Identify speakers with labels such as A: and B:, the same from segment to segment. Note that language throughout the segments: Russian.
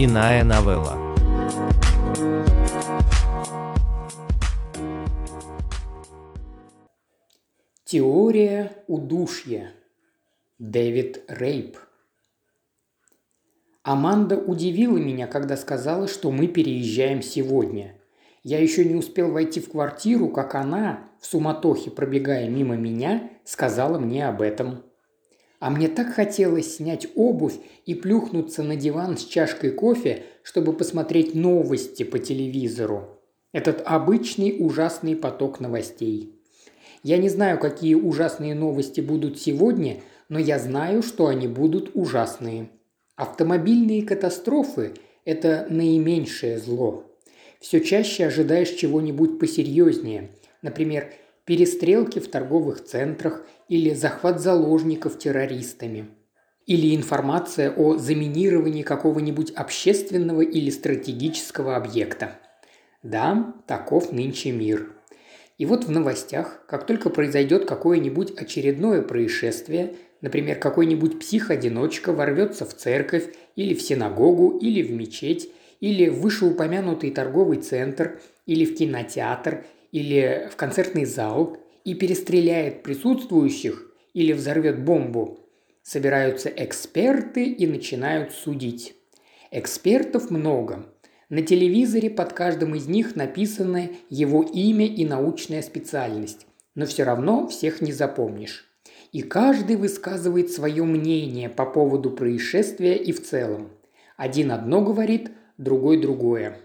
A: Иная новелла.
B: Теория удушья. Дэвид Рейп. Аманда удивила меня, когда сказала, что мы переезжаем сегодня. Я еще не успел войти в квартиру, как она, в суматохе пробегая мимо меня, сказала мне об этом. А мне так хотелось снять обувь и плюхнуться на диван с чашкой кофе, чтобы посмотреть новости по телевизору. Этот обычный ужасный поток новостей. Я не знаю, какие ужасные новости будут сегодня, но я знаю, что они будут ужасные. Автомобильные катастрофы – это наименьшее зло. Все чаще ожидаешь чего-нибудь посерьезнее. Например, перестрелки в торговых центрах или захват заложников террористами. Или информация о заминировании какого-нибудь общественного или стратегического объекта. Да, таков нынче мир. И вот в новостях, как только произойдет какое-нибудь очередное происшествие, например, какой-нибудь псих-одиночка ворвется в церковь или в синагогу или в мечеть, или в вышеупомянутый торговый центр, или в кинотеатр, или в концертный зал и перестреляет присутствующих или взорвет бомбу, собираются эксперты и начинают судить. Экспертов много. На телевизоре под каждым из них написано его имя и научная специальность, но все равно всех не запомнишь. И каждый высказывает свое мнение по поводу происшествия и в целом. Один одно говорит, другой другое.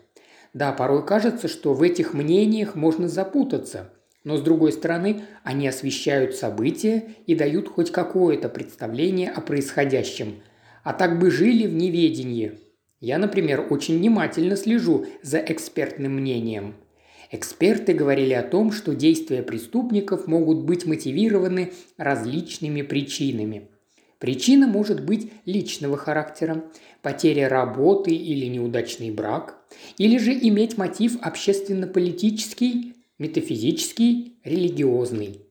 B: Да, порой кажется, что в этих мнениях можно запутаться, но с другой стороны, они освещают события и дают хоть какое-то представление о происходящем. А так бы жили в неведении. Я, например, очень внимательно слежу за экспертным мнением. Эксперты говорили о том, что действия преступников могут быть мотивированы различными причинами. Причина может быть личного характера, потеря работы или неудачный брак, или же иметь мотив общественно-политический, метафизический, религиозный.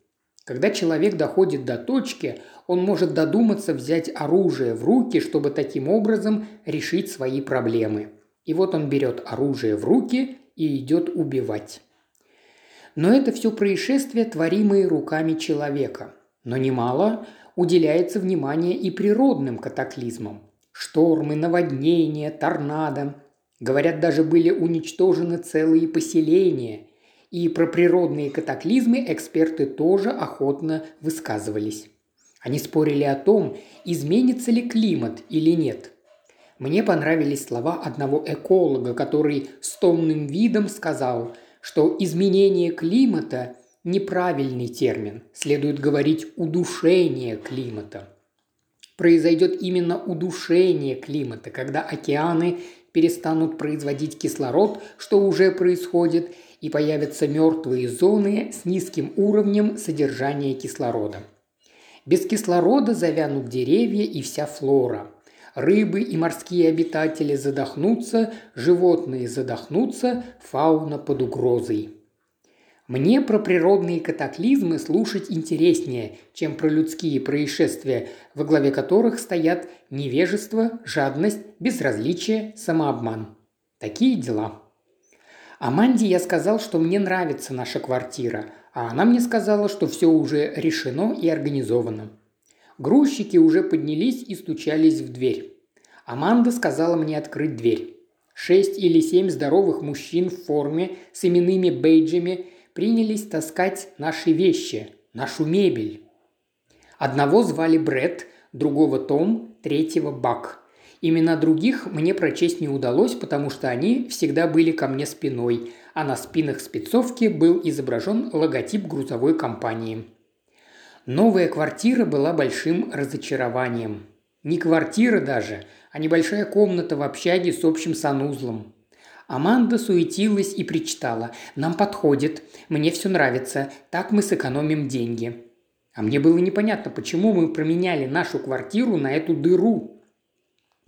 B: Когда человек доходит до точки, он может додуматься взять оружие в руки, чтобы таким образом решить свои проблемы. И вот он берет оружие в руки и идет убивать. Но это все происшествия, творимые руками человека. Но немало уделяется внимание и природным катаклизмам. Штормы, наводнения, торнадо. Говорят, даже были уничтожены целые поселения. И про природные катаклизмы эксперты тоже охотно высказывались. Они спорили о том, изменится ли климат или нет. Мне понравились слова одного эколога, который с томным видом сказал, что изменение климата неправильный термин. Следует говорить удушение климата. Произойдет именно удушение климата, когда океаны перестанут производить кислород, что уже происходит, и появятся мертвые зоны с низким уровнем содержания кислорода. Без кислорода завянут деревья и вся флора. Рыбы и морские обитатели задохнутся, животные задохнутся, фауна под угрозой. Мне про природные катаклизмы слушать интереснее, чем про людские происшествия, во главе которых стоят невежество, жадность, безразличие, самообман. Такие дела. Аманде я сказал, что мне нравится наша квартира, а она мне сказала, что все уже решено и организовано. Грузчики уже поднялись и стучались в дверь. Аманда сказала мне открыть дверь. Шесть или семь здоровых мужчин в форме с именными бейджами принялись таскать наши вещи, нашу мебель. Одного звали Бред, другого Том, третьего Бак. Имена других мне прочесть не удалось, потому что они всегда были ко мне спиной, а на спинах спецовки был изображен логотип грузовой компании. Новая квартира была большим разочарованием. Не квартира даже, а небольшая комната в общаге с общим санузлом. Аманда суетилась и причитала. «Нам подходит. Мне все нравится. Так мы сэкономим деньги». А мне было непонятно, почему мы променяли нашу квартиру на эту дыру.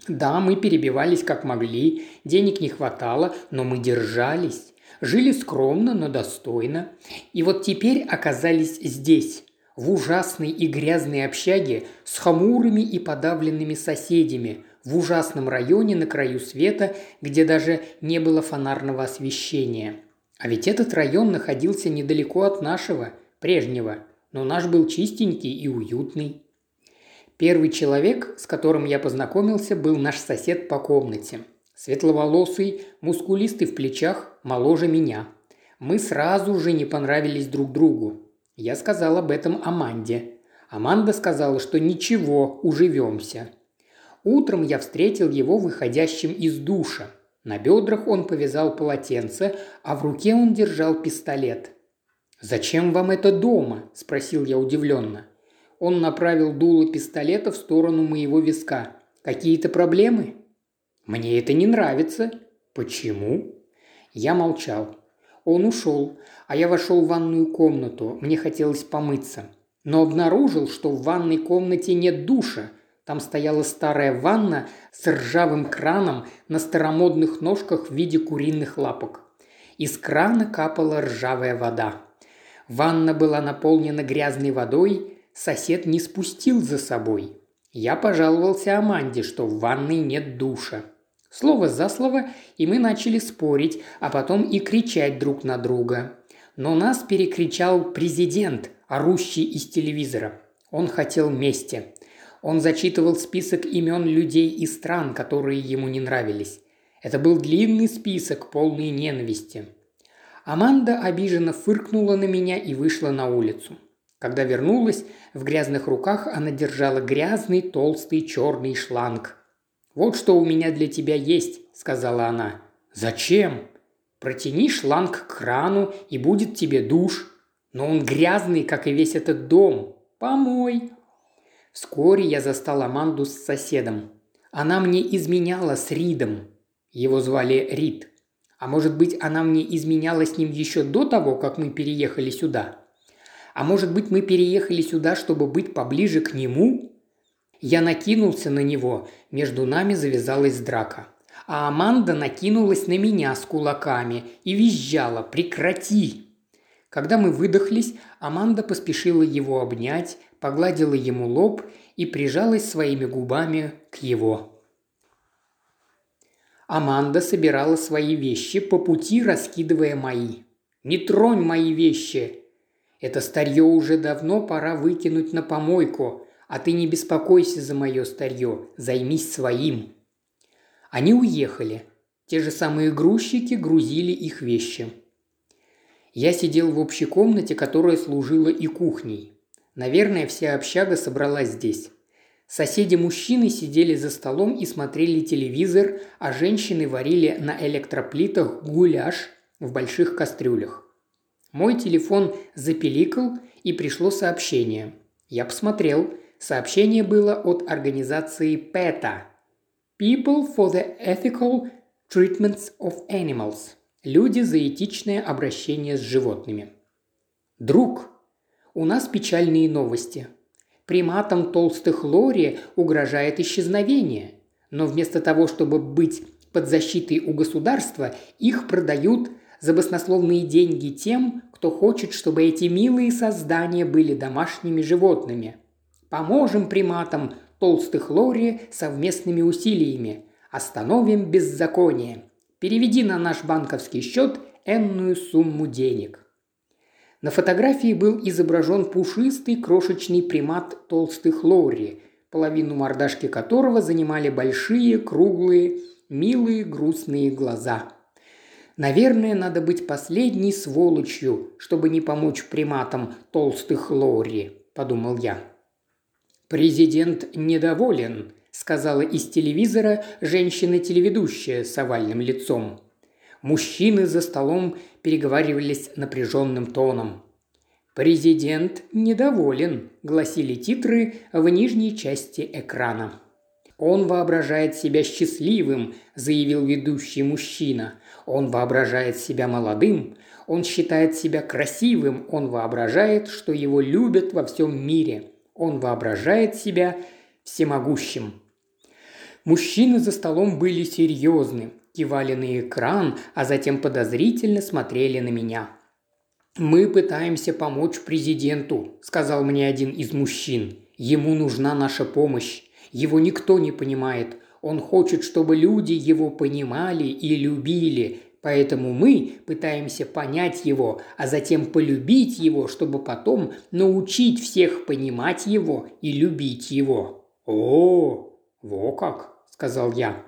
B: Да, мы перебивались как могли, денег не хватало, но мы держались. Жили скромно, но достойно. И вот теперь оказались здесь, в ужасной и грязной общаге с хмурыми и подавленными соседями, в ужасном районе на краю света, где даже не было фонарного освещения. А ведь этот район находился недалеко от нашего, прежнего, но наш был чистенький и уютный. Первый человек, с которым я познакомился, был наш сосед по комнате. Светловолосый, мускулистый в плечах, моложе меня. Мы сразу же не понравились друг другу. Я сказал об этом Аманде. Аманда сказала, что ничего, уживемся. Утром я встретил его выходящим из душа. На бедрах он повязал полотенце, а в руке он держал пистолет. «Зачем вам это дома?» – спросил я удивленно. Он направил дуло пистолета в сторону моего виска. «Какие-то проблемы?» «Мне это не нравится». «Почему?» Я молчал. Он ушел, а я вошел в ванную комнату. Мне хотелось помыться. Но обнаружил, что в ванной комнате нет душа. Там стояла старая ванна с ржавым краном на старомодных ножках в виде куриных лапок. Из крана капала ржавая вода. Ванна была наполнена грязной водой, сосед не спустил за собой. Я пожаловался Аманде, что в ванной нет душа. Слово за слово, и мы начали спорить, а потом и кричать друг на друга. Но нас перекричал президент, орущий из телевизора. Он хотел мести. Он зачитывал список имен людей и стран, которые ему не нравились. Это был длинный список, полный ненависти. Аманда обиженно фыркнула на меня и вышла на улицу. Когда вернулась, в грязных руках она держала грязный толстый черный шланг – «Вот что у меня для тебя есть», – сказала она. «Зачем?» «Протяни шланг к крану, и будет тебе душ. Но он грязный, как и весь этот дом. Помой». Вскоре я застал Аманду с соседом. Она мне изменяла с Ридом. Его звали Рид. А может быть, она мне изменяла с ним еще до того, как мы переехали сюда? А может быть, мы переехали сюда, чтобы быть поближе к нему? Я накинулся на него, между нами завязалась драка. А Аманда накинулась на меня с кулаками и визжала «Прекрати!». Когда мы выдохлись, Аманда поспешила его обнять, погладила ему лоб и прижалась своими губами к его. Аманда собирала свои вещи, по пути раскидывая мои. «Не тронь мои вещи!» «Это старье уже давно пора выкинуть на помойку», а ты не беспокойся за мое старье, займись своим». Они уехали. Те же самые грузчики грузили их вещи. Я сидел в общей комнате, которая служила и кухней. Наверное, вся общага собралась здесь. Соседи-мужчины сидели за столом и смотрели телевизор, а женщины варили на электроплитах гуляш в больших кастрюлях. Мой телефон запеликал, и пришло сообщение. Я посмотрел. Сообщение было от организации PETA – People for the Ethical Treatments of Animals – Люди за этичное обращение с животными. Друг, у нас печальные новости. Приматам толстых лори угрожает исчезновение, но вместо того, чтобы быть под защитой у государства, их продают за баснословные деньги тем, кто хочет, чтобы эти милые создания были домашними животными – Поможем приматам толстых лори совместными усилиями. Остановим беззаконие. Переведи на наш банковский счет энную сумму денег. На фотографии был изображен пушистый крошечный примат толстых лори, половину мордашки которого занимали большие, круглые, милые, грустные глаза. Наверное, надо быть последней сволочью, чтобы не помочь приматам толстых лори, подумал я. «Президент недоволен», – сказала из телевизора женщина-телеведущая с овальным лицом. Мужчины за столом переговаривались напряженным тоном. «Президент недоволен», – гласили титры в нижней части экрана. «Он воображает себя счастливым», – заявил ведущий мужчина. «Он воображает себя молодым, он считает себя красивым, он воображает, что его любят во всем мире. Он воображает себя всемогущим. Мужчины за столом были серьезны, кивали на экран, а затем подозрительно смотрели на меня. «Мы пытаемся помочь президенту», – сказал мне один из мужчин. «Ему нужна наша помощь. Его никто не понимает. Он хочет, чтобы люди его понимали и любили, Поэтому мы пытаемся понять его, а затем полюбить его, чтобы потом научить всех понимать его и любить его. О, во как, сказал я.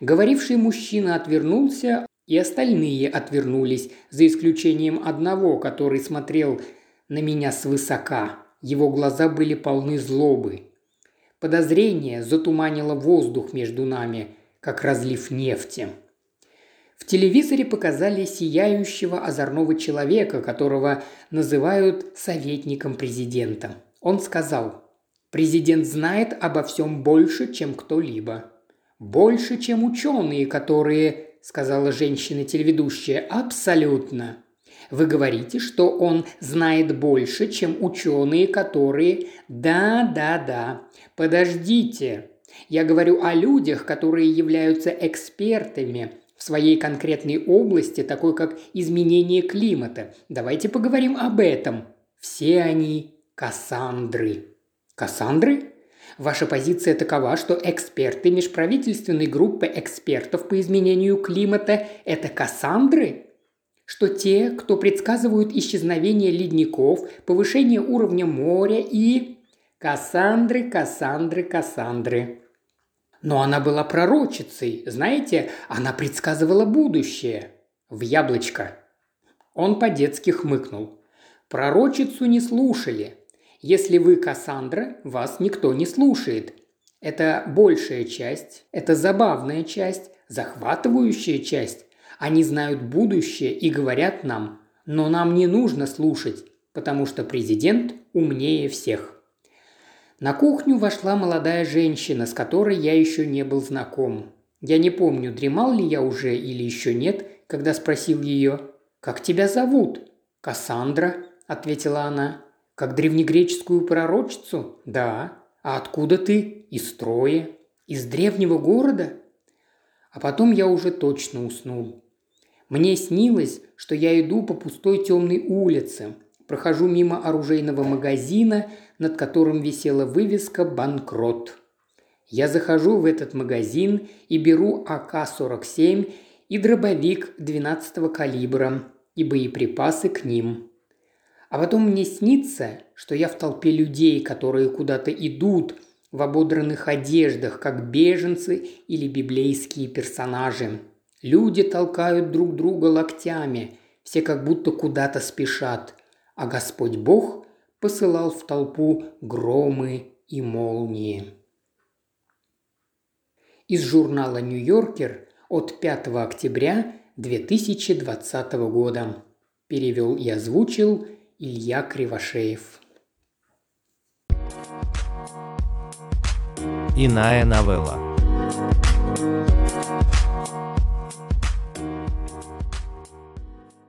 B: Говоривший мужчина отвернулся, и остальные отвернулись, за исключением одного, который смотрел на меня свысока. Его глаза были полны злобы. Подозрение затуманило воздух между нами, как разлив нефти. В телевизоре показали сияющего озорного человека, которого называют советником президента. Он сказал, президент знает обо всем больше, чем кто-либо. Больше, чем ученые, которые, сказала женщина-телеведущая, абсолютно. Вы говорите, что он знает больше, чем ученые, которые... Да, да, да. Подождите. Я говорю о людях, которые являются экспертами, в своей конкретной области, такой как изменение климата. Давайте поговорим об этом. Все они Кассандры. Кассандры? Ваша позиция такова, что эксперты межправительственной группы экспертов по изменению климата – это Кассандры? Что те, кто предсказывают исчезновение ледников, повышение уровня моря и... Кассандры, Кассандры, Кассандры. Но она была пророчицей, знаете, она предсказывала будущее. В яблочко. Он по-детски хмыкнул. Пророчицу не слушали. Если вы Кассандра, вас никто не слушает. Это большая часть, это забавная часть, захватывающая часть. Они знают будущее и говорят нам, но нам не нужно слушать, потому что президент умнее всех. На кухню вошла молодая женщина, с которой я еще не был знаком. Я не помню, дремал ли я уже или еще нет, когда спросил ее «Как тебя зовут?» «Кассандра», – ответила она. «Как древнегреческую пророчицу?» «Да». «А откуда ты?» «Из строя». «Из древнего города?» А потом я уже точно уснул. Мне снилось, что я иду по пустой темной улице, прохожу мимо оружейного магазина – над которым висела вывеска «Банкрот». Я захожу в этот магазин и беру АК-47 и дробовик 12-го калибра и боеприпасы к ним. А потом мне снится, что я в толпе людей, которые куда-то идут в ободранных одеждах, как беженцы или библейские персонажи. Люди толкают друг друга локтями, все как будто куда-то спешат, а Господь Бог посылал в толпу громы и молнии. Из журнала «Нью-Йоркер» от 5 октября 2020 года. Перевел и озвучил Илья Кривошеев.
A: Иная новелла.